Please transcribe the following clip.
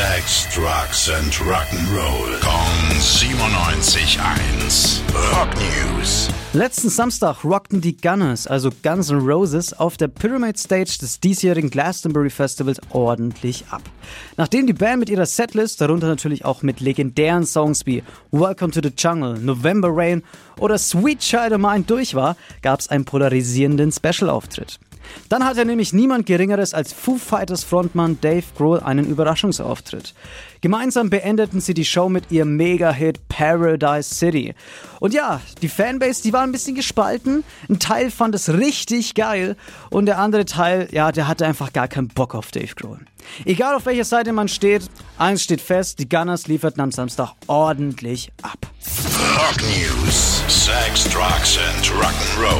Sex, Drugs and Rock'n'Roll. Kong 97.1. Rock News. Letzten Samstag rockten die Gunners, also Guns N' Roses, auf der Pyramid Stage des diesjährigen Glastonbury Festivals ordentlich ab. Nachdem die Band mit ihrer Setlist, darunter natürlich auch mit legendären Songs wie Welcome to the Jungle, November Rain oder Sweet Child of Mine durch war, gab es einen polarisierenden Special-Auftritt. Dann hatte nämlich niemand Geringeres als Foo Fighters Frontmann Dave Grohl einen Überraschungsauftritt. Gemeinsam beendeten sie die Show mit ihrem Mega-Hit Paradise City. Und ja, die Fanbase, die war ein bisschen gespalten. Ein Teil fand es richtig geil und der andere Teil, ja, der hatte einfach gar keinen Bock auf Dave Grohl. Egal auf welcher Seite man steht, eins steht fest, die Gunners lieferten am Samstag ordentlich ab. Rock News. Sex, Drugs and Rock'n'Roll.